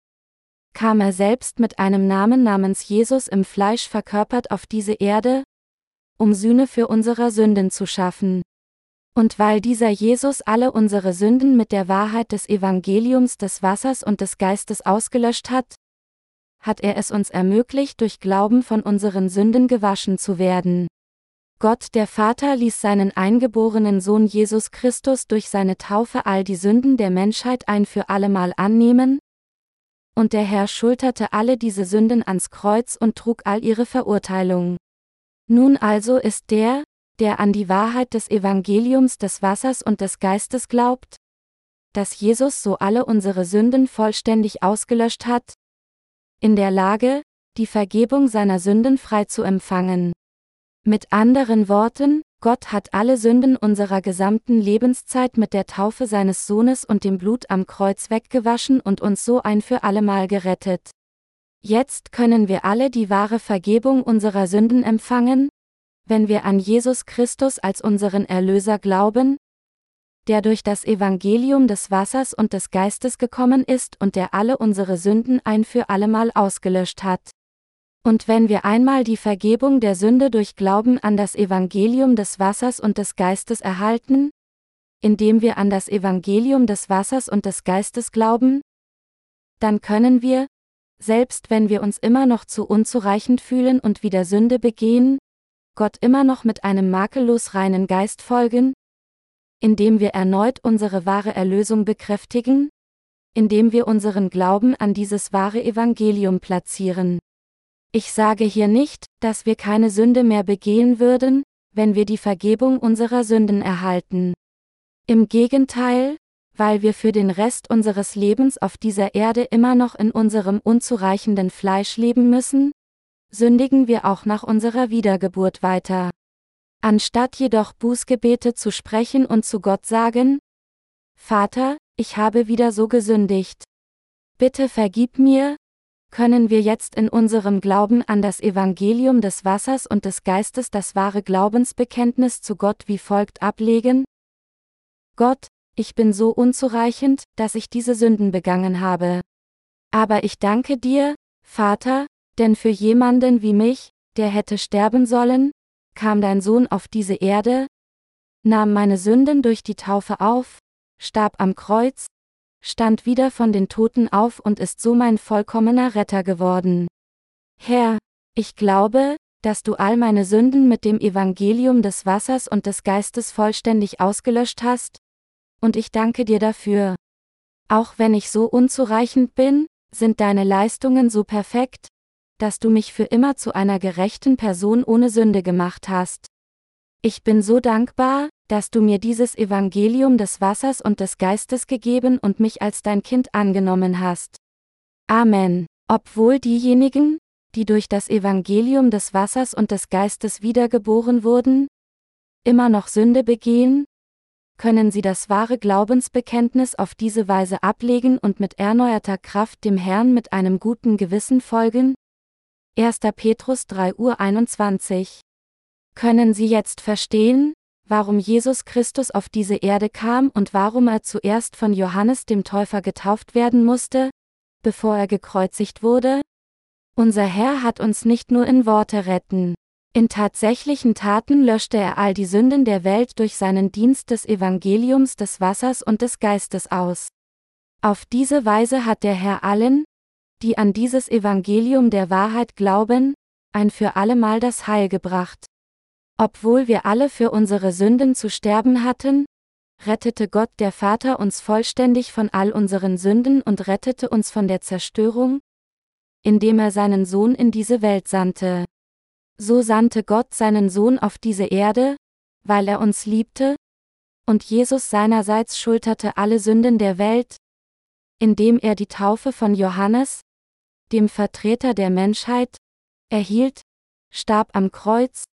kam er selbst mit einem Namen namens Jesus im Fleisch verkörpert auf diese Erde, um Sühne für unsere Sünden zu schaffen. Und weil dieser Jesus alle unsere Sünden mit der Wahrheit des Evangeliums des Wassers und des Geistes ausgelöscht hat, hat er es uns ermöglicht, durch Glauben von unseren Sünden gewaschen zu werden. Gott der Vater ließ seinen eingeborenen Sohn Jesus Christus durch seine Taufe all die Sünden der Menschheit ein für allemal annehmen, und der Herr schulterte alle diese Sünden ans Kreuz und trug all ihre Verurteilung. Nun also ist der, der an die Wahrheit des Evangeliums des Wassers und des Geistes glaubt, dass Jesus so alle unsere Sünden vollständig ausgelöscht hat? In der Lage, die Vergebung seiner Sünden frei zu empfangen. Mit anderen Worten, Gott hat alle Sünden unserer gesamten Lebenszeit mit der Taufe seines Sohnes und dem Blut am Kreuz weggewaschen und uns so ein für allemal gerettet. Jetzt können wir alle die wahre Vergebung unserer Sünden empfangen, wenn wir an Jesus Christus als unseren Erlöser glauben, der durch das Evangelium des Wassers und des Geistes gekommen ist und der alle unsere Sünden ein für allemal ausgelöscht hat. Und wenn wir einmal die Vergebung der Sünde durch Glauben an das Evangelium des Wassers und des Geistes erhalten, indem wir an das Evangelium des Wassers und des Geistes glauben, dann können wir, selbst wenn wir uns immer noch zu unzureichend fühlen und wieder Sünde begehen, Gott immer noch mit einem makellos reinen Geist folgen, indem wir erneut unsere wahre Erlösung bekräftigen, indem wir unseren Glauben an dieses wahre Evangelium platzieren. Ich sage hier nicht, dass wir keine Sünde mehr begehen würden, wenn wir die Vergebung unserer Sünden erhalten. Im Gegenteil, weil wir für den Rest unseres Lebens auf dieser Erde immer noch in unserem unzureichenden Fleisch leben müssen, sündigen wir auch nach unserer Wiedergeburt weiter. Anstatt jedoch Bußgebete zu sprechen und zu Gott sagen, Vater, ich habe wieder so gesündigt. Bitte vergib mir, können wir jetzt in unserem Glauben an das Evangelium des Wassers und des Geistes das wahre Glaubensbekenntnis zu Gott wie folgt ablegen? Gott, ich bin so unzureichend, dass ich diese Sünden begangen habe. Aber ich danke dir, Vater, denn für jemanden wie mich, der hätte sterben sollen, kam dein Sohn auf diese Erde, nahm meine Sünden durch die Taufe auf, starb am Kreuz, stand wieder von den Toten auf und ist so mein vollkommener Retter geworden. Herr, ich glaube, dass du all meine Sünden mit dem Evangelium des Wassers und des Geistes vollständig ausgelöscht hast, und ich danke dir dafür. Auch wenn ich so unzureichend bin, sind deine Leistungen so perfekt, dass du mich für immer zu einer gerechten Person ohne Sünde gemacht hast. Ich bin so dankbar, dass du mir dieses Evangelium des Wassers und des Geistes gegeben und mich als dein Kind angenommen hast. Amen. Obwohl diejenigen, die durch das Evangelium des Wassers und des Geistes wiedergeboren wurden, immer noch Sünde begehen, können sie das wahre Glaubensbekenntnis auf diese Weise ablegen und mit erneuerter Kraft dem Herrn mit einem guten Gewissen folgen? 1. Petrus 3 Uhr 21 Können Sie jetzt verstehen, warum Jesus Christus auf diese Erde kam und warum er zuerst von Johannes dem Täufer getauft werden musste, bevor er gekreuzigt wurde? Unser Herr hat uns nicht nur in Worte retten, in tatsächlichen Taten löschte er all die Sünden der Welt durch seinen Dienst des Evangeliums des Wassers und des Geistes aus. Auf diese Weise hat der Herr allen, die an dieses Evangelium der Wahrheit glauben, ein für allemal das Heil gebracht. Obwohl wir alle für unsere Sünden zu sterben hatten, rettete Gott der Vater uns vollständig von all unseren Sünden und rettete uns von der Zerstörung, indem er seinen Sohn in diese Welt sandte. So sandte Gott seinen Sohn auf diese Erde, weil er uns liebte, und Jesus seinerseits schulterte alle Sünden der Welt, indem er die Taufe von Johannes, dem Vertreter der Menschheit, erhielt, starb am Kreuz,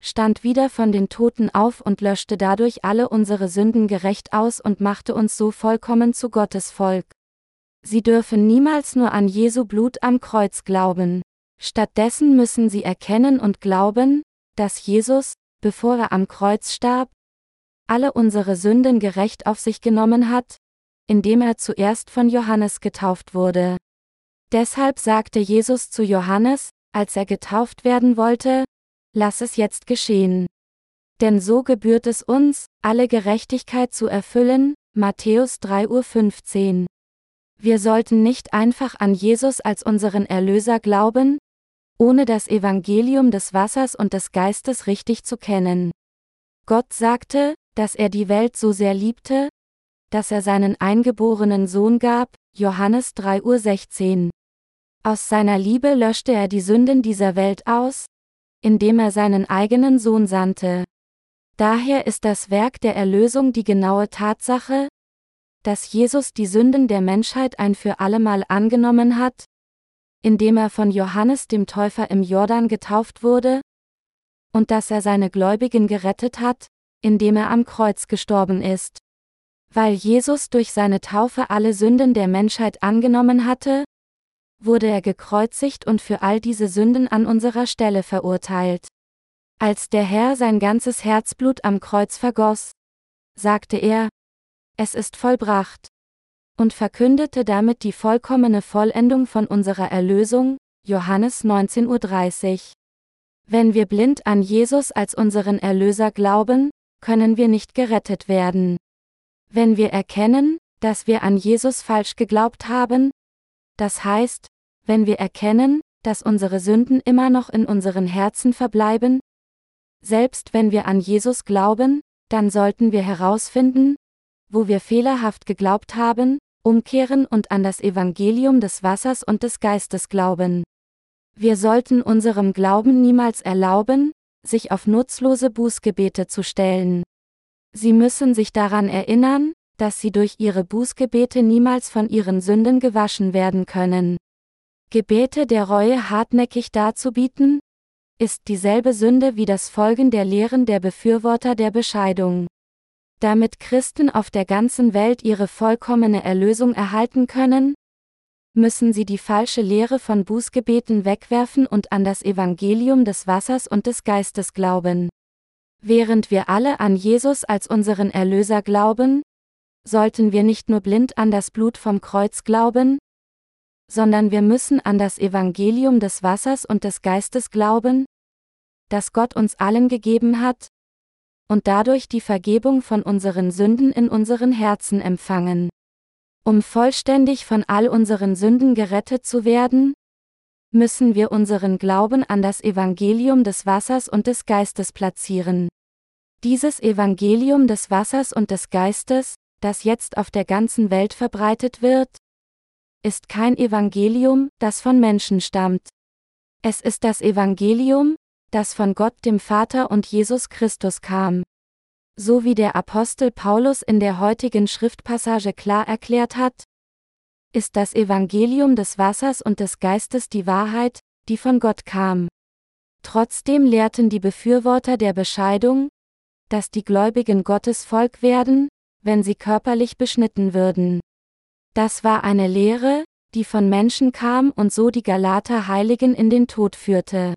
stand wieder von den Toten auf und löschte dadurch alle unsere Sünden gerecht aus und machte uns so vollkommen zu Gottes Volk. Sie dürfen niemals nur an Jesu Blut am Kreuz glauben. Stattdessen müssen sie erkennen und glauben, dass Jesus, bevor er am Kreuz starb, alle unsere Sünden gerecht auf sich genommen hat, indem er zuerst von Johannes getauft wurde. Deshalb sagte Jesus zu Johannes, als er getauft werden wollte, Lass es jetzt geschehen. Denn so gebührt es uns, alle Gerechtigkeit zu erfüllen, Matthäus 3.15 Uhr. Wir sollten nicht einfach an Jesus als unseren Erlöser glauben, ohne das Evangelium des Wassers und des Geistes richtig zu kennen. Gott sagte, dass er die Welt so sehr liebte, dass er seinen eingeborenen Sohn gab, Johannes 3.16 Uhr. Aus seiner Liebe löschte er die Sünden dieser Welt aus, indem er seinen eigenen Sohn sandte. Daher ist das Werk der Erlösung die genaue Tatsache, dass Jesus die Sünden der Menschheit ein für allemal angenommen hat, indem er von Johannes dem Täufer im Jordan getauft wurde, und dass er seine Gläubigen gerettet hat, indem er am Kreuz gestorben ist. Weil Jesus durch seine Taufe alle Sünden der Menschheit angenommen hatte, wurde er gekreuzigt und für all diese Sünden an unserer Stelle verurteilt. Als der Herr sein ganzes Herzblut am Kreuz vergoss, sagte er, es ist vollbracht, und verkündete damit die vollkommene Vollendung von unserer Erlösung, Johannes 19.30 Uhr. Wenn wir blind an Jesus als unseren Erlöser glauben, können wir nicht gerettet werden. Wenn wir erkennen, dass wir an Jesus falsch geglaubt haben, das heißt, wenn wir erkennen, dass unsere Sünden immer noch in unseren Herzen verbleiben, selbst wenn wir an Jesus glauben, dann sollten wir herausfinden, wo wir fehlerhaft geglaubt haben, umkehren und an das Evangelium des Wassers und des Geistes glauben. Wir sollten unserem Glauben niemals erlauben, sich auf nutzlose Bußgebete zu stellen. Sie müssen sich daran erinnern, dass sie durch ihre Bußgebete niemals von ihren Sünden gewaschen werden können. Gebete der Reue hartnäckig darzubieten, ist dieselbe Sünde wie das Folgen der Lehren der Befürworter der Bescheidung. Damit Christen auf der ganzen Welt ihre vollkommene Erlösung erhalten können, müssen sie die falsche Lehre von Bußgebeten wegwerfen und an das Evangelium des Wassers und des Geistes glauben. Während wir alle an Jesus als unseren Erlöser glauben, sollten wir nicht nur blind an das Blut vom Kreuz glauben, sondern wir müssen an das Evangelium des Wassers und des Geistes glauben, das Gott uns allen gegeben hat, und dadurch die Vergebung von unseren Sünden in unseren Herzen empfangen. Um vollständig von all unseren Sünden gerettet zu werden, müssen wir unseren Glauben an das Evangelium des Wassers und des Geistes platzieren. Dieses Evangelium des Wassers und des Geistes, das jetzt auf der ganzen Welt verbreitet wird, ist kein Evangelium, das von Menschen stammt. Es ist das Evangelium, das von Gott dem Vater und Jesus Christus kam. So wie der Apostel Paulus in der heutigen Schriftpassage klar erklärt hat, ist das Evangelium des Wassers und des Geistes die Wahrheit, die von Gott kam. Trotzdem lehrten die Befürworter der Bescheidung, dass die Gläubigen Gottes Volk werden, wenn sie körperlich beschnitten würden. Das war eine Lehre, die von Menschen kam und so die Galater Heiligen in den Tod führte.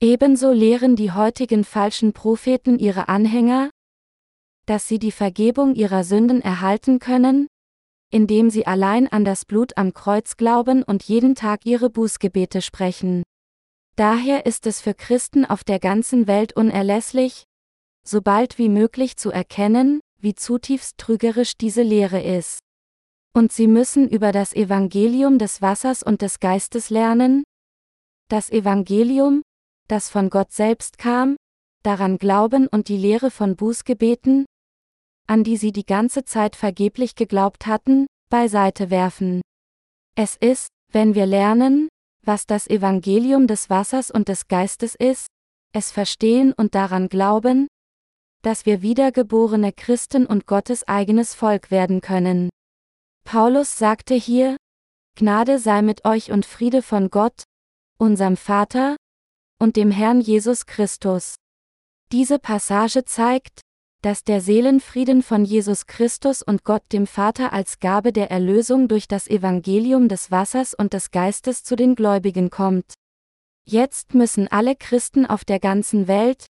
Ebenso lehren die heutigen falschen Propheten ihre Anhänger, dass sie die Vergebung ihrer Sünden erhalten können, indem sie allein an das Blut am Kreuz glauben und jeden Tag ihre Bußgebete sprechen. Daher ist es für Christen auf der ganzen Welt unerlässlich, so bald wie möglich zu erkennen, wie zutiefst trügerisch diese Lehre ist. Und sie müssen über das Evangelium des Wassers und des Geistes lernen, das Evangelium, das von Gott selbst kam, daran glauben und die Lehre von Bußgebeten, an die sie die ganze Zeit vergeblich geglaubt hatten, beiseite werfen. Es ist, wenn wir lernen, was das Evangelium des Wassers und des Geistes ist, es verstehen und daran glauben, dass wir wiedergeborene Christen und Gottes eigenes Volk werden können. Paulus sagte hier, Gnade sei mit euch und Friede von Gott, unserem Vater, und dem Herrn Jesus Christus. Diese Passage zeigt, dass der Seelenfrieden von Jesus Christus und Gott dem Vater als Gabe der Erlösung durch das Evangelium des Wassers und des Geistes zu den Gläubigen kommt. Jetzt müssen alle Christen auf der ganzen Welt,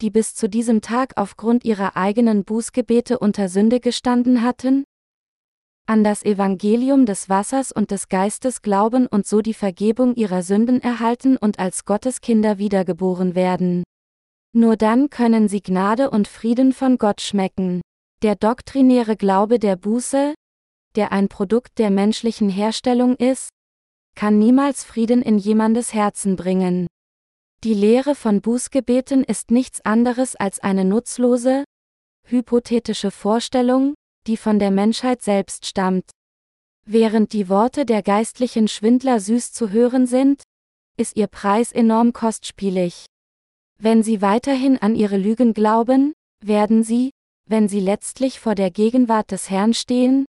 die bis zu diesem Tag aufgrund ihrer eigenen Bußgebete unter Sünde gestanden hatten, an das Evangelium des Wassers und des Geistes glauben und so die Vergebung ihrer Sünden erhalten und als Gottes Kinder wiedergeboren werden. Nur dann können sie Gnade und Frieden von Gott schmecken. Der doktrinäre Glaube der Buße, der ein Produkt der menschlichen Herstellung ist, kann niemals Frieden in jemandes Herzen bringen. Die Lehre von Bußgebeten ist nichts anderes als eine nutzlose, hypothetische Vorstellung, die von der Menschheit selbst stammt. Während die Worte der geistlichen Schwindler süß zu hören sind, ist ihr Preis enorm kostspielig. Wenn sie weiterhin an ihre Lügen glauben, werden sie, wenn sie letztlich vor der Gegenwart des Herrn stehen,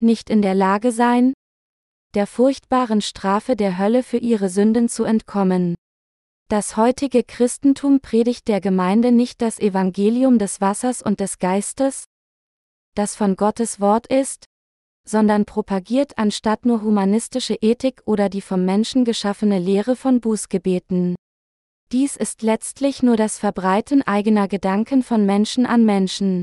nicht in der Lage sein, der furchtbaren Strafe der Hölle für ihre Sünden zu entkommen. Das heutige Christentum predigt der Gemeinde nicht das Evangelium des Wassers und des Geistes, das von Gottes Wort ist, sondern propagiert anstatt nur humanistische Ethik oder die vom Menschen geschaffene Lehre von Bußgebeten. Dies ist letztlich nur das Verbreiten eigener Gedanken von Menschen an Menschen.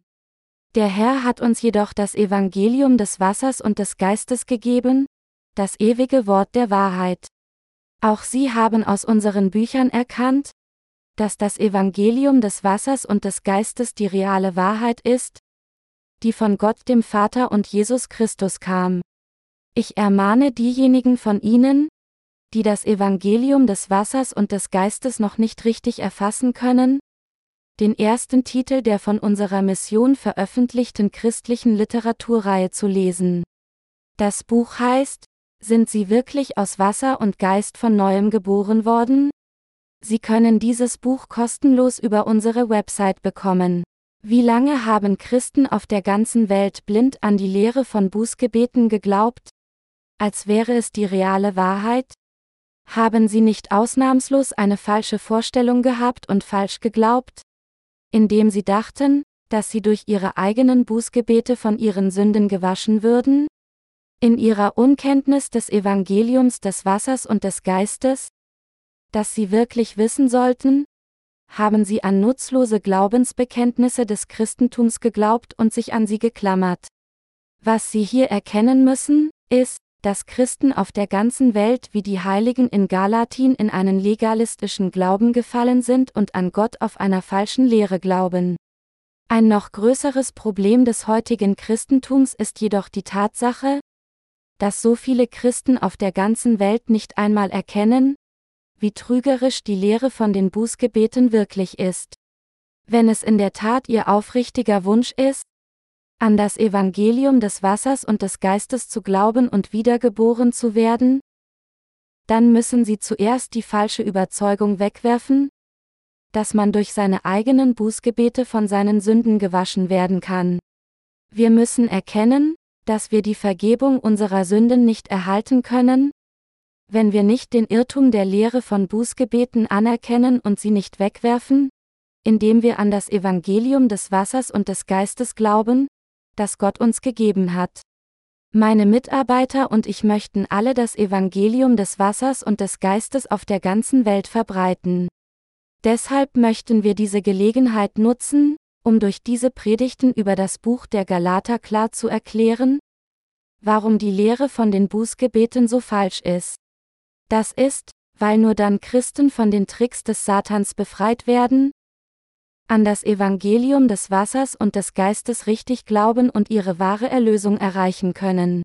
Der Herr hat uns jedoch das Evangelium des Wassers und des Geistes gegeben, das ewige Wort der Wahrheit. Auch Sie haben aus unseren Büchern erkannt, dass das Evangelium des Wassers und des Geistes die reale Wahrheit ist, die von Gott dem Vater und Jesus Christus kam. Ich ermahne diejenigen von Ihnen, die das Evangelium des Wassers und des Geistes noch nicht richtig erfassen können, den ersten Titel der von unserer Mission veröffentlichten christlichen Literaturreihe zu lesen. Das Buch heißt, Sind Sie wirklich aus Wasser und Geist von neuem geboren worden? Sie können dieses Buch kostenlos über unsere Website bekommen. Wie lange haben Christen auf der ganzen Welt blind an die Lehre von Bußgebeten geglaubt? Als wäre es die reale Wahrheit? Haben sie nicht ausnahmslos eine falsche Vorstellung gehabt und falsch geglaubt? Indem sie dachten, dass sie durch ihre eigenen Bußgebete von ihren Sünden gewaschen würden? In ihrer Unkenntnis des Evangeliums des Wassers und des Geistes? Das sie wirklich wissen sollten? haben sie an nutzlose Glaubensbekenntnisse des Christentums geglaubt und sich an sie geklammert. Was sie hier erkennen müssen, ist, dass Christen auf der ganzen Welt wie die Heiligen in Galatin in einen legalistischen Glauben gefallen sind und an Gott auf einer falschen Lehre glauben. Ein noch größeres Problem des heutigen Christentums ist jedoch die Tatsache, dass so viele Christen auf der ganzen Welt nicht einmal erkennen, wie trügerisch die Lehre von den Bußgebeten wirklich ist. Wenn es in der Tat ihr aufrichtiger Wunsch ist, an das Evangelium des Wassers und des Geistes zu glauben und wiedergeboren zu werden, dann müssen sie zuerst die falsche Überzeugung wegwerfen, dass man durch seine eigenen Bußgebete von seinen Sünden gewaschen werden kann. Wir müssen erkennen, dass wir die Vergebung unserer Sünden nicht erhalten können, wenn wir nicht den Irrtum der Lehre von Bußgebeten anerkennen und sie nicht wegwerfen? Indem wir an das Evangelium des Wassers und des Geistes glauben, das Gott uns gegeben hat. Meine Mitarbeiter und ich möchten alle das Evangelium des Wassers und des Geistes auf der ganzen Welt verbreiten. Deshalb möchten wir diese Gelegenheit nutzen, um durch diese Predigten über das Buch der Galater klar zu erklären, warum die Lehre von den Bußgebeten so falsch ist. Das ist, weil nur dann Christen von den Tricks des Satans befreit werden, an das Evangelium des Wassers und des Geistes richtig glauben und ihre wahre Erlösung erreichen können.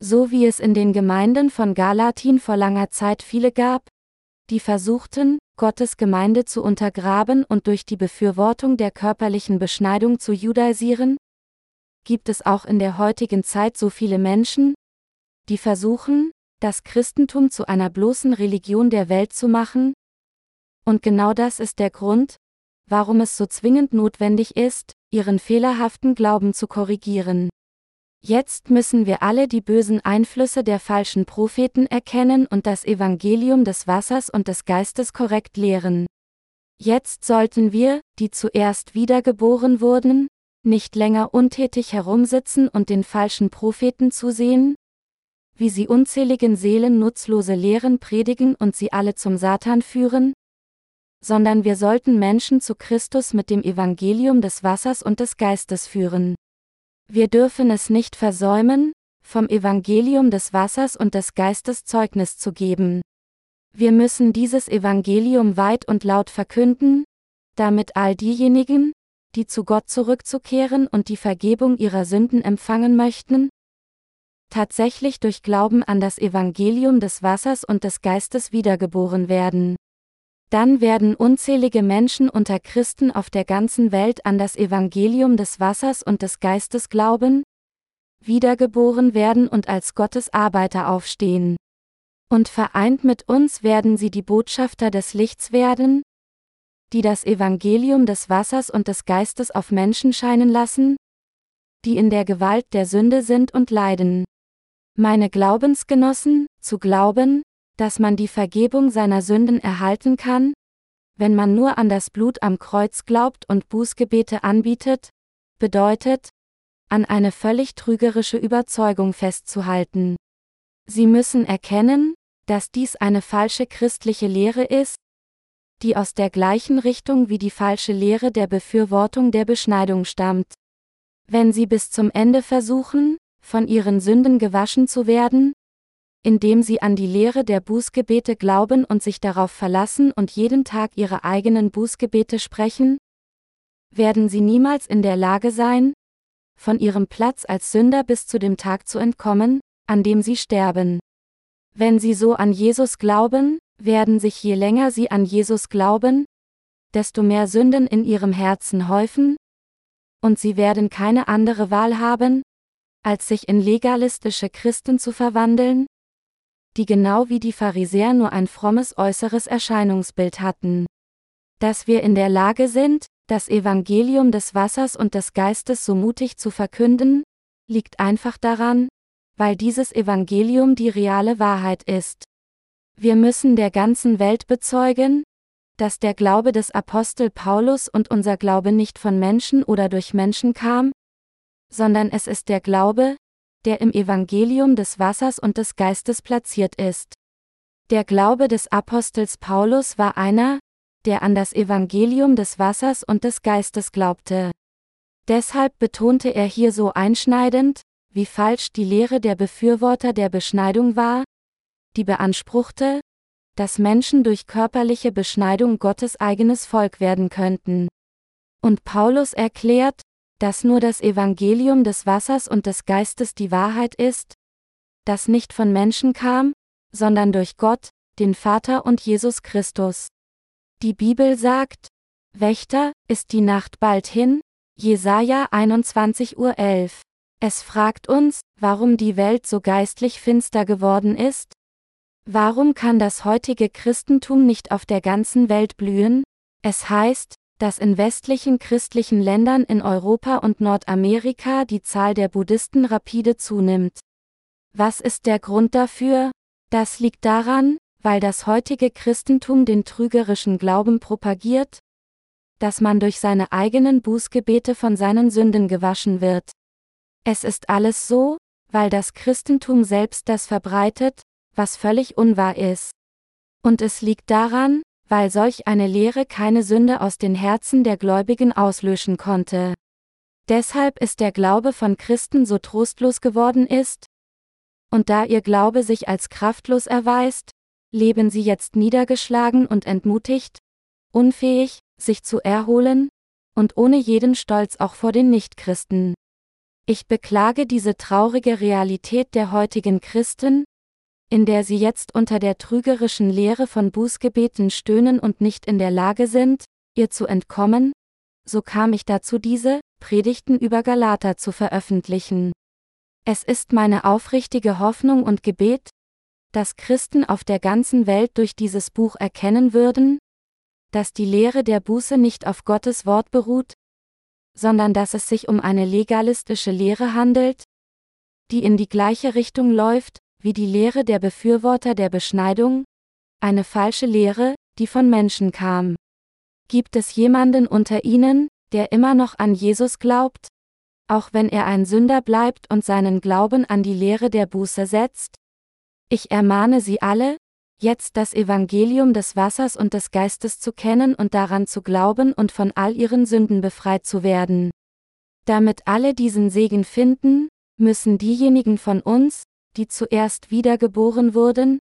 So wie es in den Gemeinden von Galatin vor langer Zeit viele gab, die versuchten, Gottes Gemeinde zu untergraben und durch die Befürwortung der körperlichen Beschneidung zu judaisieren, gibt es auch in der heutigen Zeit so viele Menschen, die versuchen, das Christentum zu einer bloßen Religion der Welt zu machen? Und genau das ist der Grund, warum es so zwingend notwendig ist, ihren fehlerhaften Glauben zu korrigieren. Jetzt müssen wir alle die bösen Einflüsse der falschen Propheten erkennen und das Evangelium des Wassers und des Geistes korrekt lehren. Jetzt sollten wir, die zuerst wiedergeboren wurden, nicht länger untätig herumsitzen und den falschen Propheten zusehen, wie sie unzähligen Seelen nutzlose Lehren predigen und sie alle zum Satan führen? Sondern wir sollten Menschen zu Christus mit dem Evangelium des Wassers und des Geistes führen. Wir dürfen es nicht versäumen, vom Evangelium des Wassers und des Geistes Zeugnis zu geben. Wir müssen dieses Evangelium weit und laut verkünden, damit all diejenigen, die zu Gott zurückzukehren und die Vergebung ihrer Sünden empfangen möchten, tatsächlich durch Glauben an das Evangelium des Wassers und des Geistes wiedergeboren werden. Dann werden unzählige Menschen unter Christen auf der ganzen Welt an das Evangelium des Wassers und des Geistes glauben, wiedergeboren werden und als Gottes Arbeiter aufstehen. Und vereint mit uns werden sie die Botschafter des Lichts werden, die das Evangelium des Wassers und des Geistes auf Menschen scheinen lassen, die in der Gewalt der Sünde sind und leiden. Meine Glaubensgenossen, zu glauben, dass man die Vergebung seiner Sünden erhalten kann, wenn man nur an das Blut am Kreuz glaubt und Bußgebete anbietet, bedeutet, an eine völlig trügerische Überzeugung festzuhalten. Sie müssen erkennen, dass dies eine falsche christliche Lehre ist, die aus der gleichen Richtung wie die falsche Lehre der Befürwortung der Beschneidung stammt. Wenn Sie bis zum Ende versuchen, von Ihren Sünden gewaschen zu werden, indem Sie an die Lehre der Bußgebete glauben und sich darauf verlassen und jeden Tag Ihre eigenen Bußgebete sprechen, werden Sie niemals in der Lage sein, von Ihrem Platz als Sünder bis zu dem Tag zu entkommen, an dem Sie sterben. Wenn Sie so an Jesus glauben, werden sich je länger Sie an Jesus glauben, desto mehr Sünden in Ihrem Herzen häufen, und Sie werden keine andere Wahl haben, als sich in legalistische Christen zu verwandeln, die genau wie die Pharisäer nur ein frommes äußeres Erscheinungsbild hatten. Dass wir in der Lage sind, das Evangelium des Wassers und des Geistes so mutig zu verkünden, liegt einfach daran, weil dieses Evangelium die reale Wahrheit ist. Wir müssen der ganzen Welt bezeugen, dass der Glaube des Apostel Paulus und unser Glaube nicht von Menschen oder durch Menschen kam, sondern es ist der Glaube, der im Evangelium des Wassers und des Geistes platziert ist. Der Glaube des Apostels Paulus war einer, der an das Evangelium des Wassers und des Geistes glaubte. Deshalb betonte er hier so einschneidend, wie falsch die Lehre der Befürworter der Beschneidung war, die beanspruchte, dass Menschen durch körperliche Beschneidung Gottes eigenes Volk werden könnten. Und Paulus erklärt, dass nur das Evangelium des Wassers und des Geistes die Wahrheit ist, das nicht von Menschen kam, sondern durch Gott, den Vater und Jesus Christus. Die Bibel sagt, Wächter, ist die Nacht bald hin? Jesaja 21.11 Uhr. Es fragt uns, warum die Welt so geistlich finster geworden ist? Warum kann das heutige Christentum nicht auf der ganzen Welt blühen? Es heißt, dass in westlichen christlichen Ländern in Europa und Nordamerika die Zahl der Buddhisten rapide zunimmt. Was ist der Grund dafür? Das liegt daran, weil das heutige Christentum den trügerischen Glauben propagiert, dass man durch seine eigenen Bußgebete von seinen Sünden gewaschen wird. Es ist alles so, weil das Christentum selbst das verbreitet, was völlig unwahr ist. Und es liegt daran, weil solch eine Lehre keine Sünde aus den Herzen der Gläubigen auslöschen konnte. Deshalb ist der Glaube von Christen so trostlos geworden ist, und da ihr Glaube sich als kraftlos erweist, leben sie jetzt niedergeschlagen und entmutigt, unfähig, sich zu erholen, und ohne jeden Stolz auch vor den Nichtchristen. Ich beklage diese traurige Realität der heutigen Christen, in der sie jetzt unter der trügerischen Lehre von Bußgebeten stöhnen und nicht in der Lage sind, ihr zu entkommen, so kam ich dazu diese Predigten über Galater zu veröffentlichen. Es ist meine aufrichtige Hoffnung und Gebet, dass Christen auf der ganzen Welt durch dieses Buch erkennen würden, dass die Lehre der Buße nicht auf Gottes Wort beruht, sondern dass es sich um eine legalistische Lehre handelt, die in die gleiche Richtung läuft, wie die Lehre der Befürworter der Beschneidung, eine falsche Lehre, die von Menschen kam. Gibt es jemanden unter ihnen, der immer noch an Jesus glaubt? Auch wenn er ein Sünder bleibt und seinen Glauben an die Lehre der Buße setzt? Ich ermahne Sie alle, jetzt das Evangelium des Wassers und des Geistes zu kennen und daran zu glauben und von all ihren Sünden befreit zu werden. Damit alle diesen Segen finden, müssen diejenigen von uns, die zuerst wiedergeboren wurden,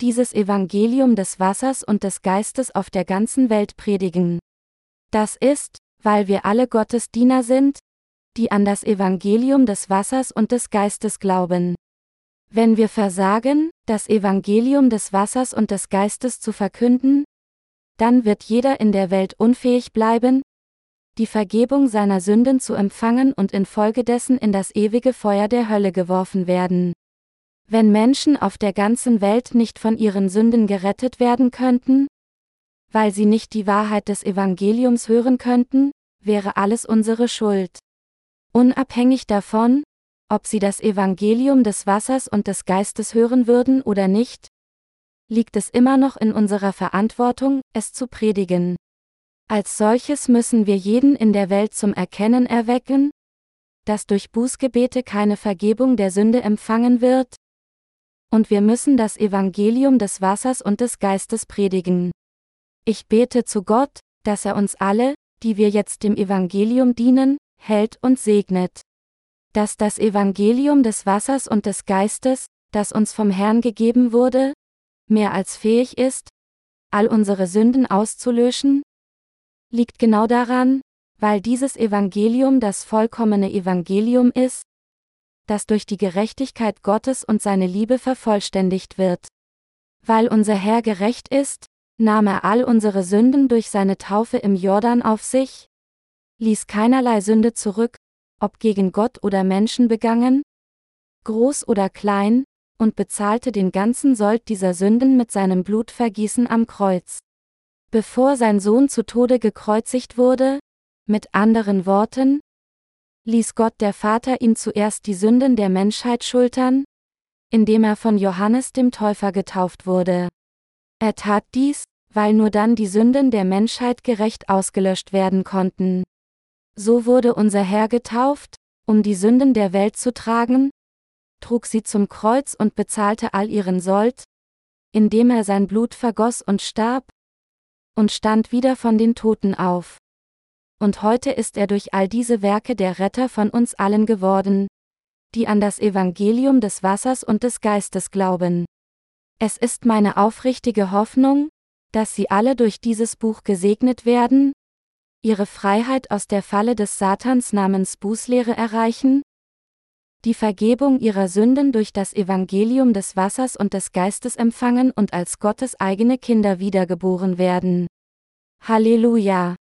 dieses Evangelium des Wassers und des Geistes auf der ganzen Welt predigen. Das ist, weil wir alle Gottes Diener sind, die an das Evangelium des Wassers und des Geistes glauben. Wenn wir versagen, das Evangelium des Wassers und des Geistes zu verkünden, dann wird jeder in der Welt unfähig bleiben, die Vergebung seiner Sünden zu empfangen und infolgedessen in das ewige Feuer der Hölle geworfen werden. Wenn Menschen auf der ganzen Welt nicht von ihren Sünden gerettet werden könnten, weil sie nicht die Wahrheit des Evangeliums hören könnten, wäre alles unsere Schuld. Unabhängig davon, ob sie das Evangelium des Wassers und des Geistes hören würden oder nicht, liegt es immer noch in unserer Verantwortung, es zu predigen. Als solches müssen wir jeden in der Welt zum Erkennen erwecken, dass durch Bußgebete keine Vergebung der Sünde empfangen wird, und wir müssen das Evangelium des Wassers und des Geistes predigen. Ich bete zu Gott, dass er uns alle, die wir jetzt dem Evangelium dienen, hält und segnet. Dass das Evangelium des Wassers und des Geistes, das uns vom Herrn gegeben wurde, mehr als fähig ist, all unsere Sünden auszulöschen, liegt genau daran, weil dieses Evangelium das vollkommene Evangelium ist, das durch die Gerechtigkeit Gottes und seine Liebe vervollständigt wird. Weil unser Herr gerecht ist, nahm er all unsere Sünden durch seine Taufe im Jordan auf sich, ließ keinerlei Sünde zurück, ob gegen Gott oder Menschen begangen, groß oder klein, und bezahlte den ganzen Sold dieser Sünden mit seinem Blutvergießen am Kreuz. Bevor sein Sohn zu Tode gekreuzigt wurde, mit anderen Worten, ließ Gott der Vater ihn zuerst die Sünden der Menschheit schultern, indem er von Johannes dem Täufer getauft wurde. Er tat dies, weil nur dann die Sünden der Menschheit gerecht ausgelöscht werden konnten. So wurde unser Herr getauft, um die Sünden der Welt zu tragen, trug sie zum Kreuz und bezahlte all ihren Sold, indem er sein Blut vergoss und starb, und stand wieder von den Toten auf. Und heute ist er durch all diese Werke der Retter von uns allen geworden, die an das Evangelium des Wassers und des Geistes glauben. Es ist meine aufrichtige Hoffnung, dass Sie alle durch dieses Buch gesegnet werden, Ihre Freiheit aus der Falle des Satans namens Bußlehre erreichen, die Vergebung ihrer Sünden durch das Evangelium des Wassers und des Geistes empfangen und als Gottes eigene Kinder wiedergeboren werden. Halleluja!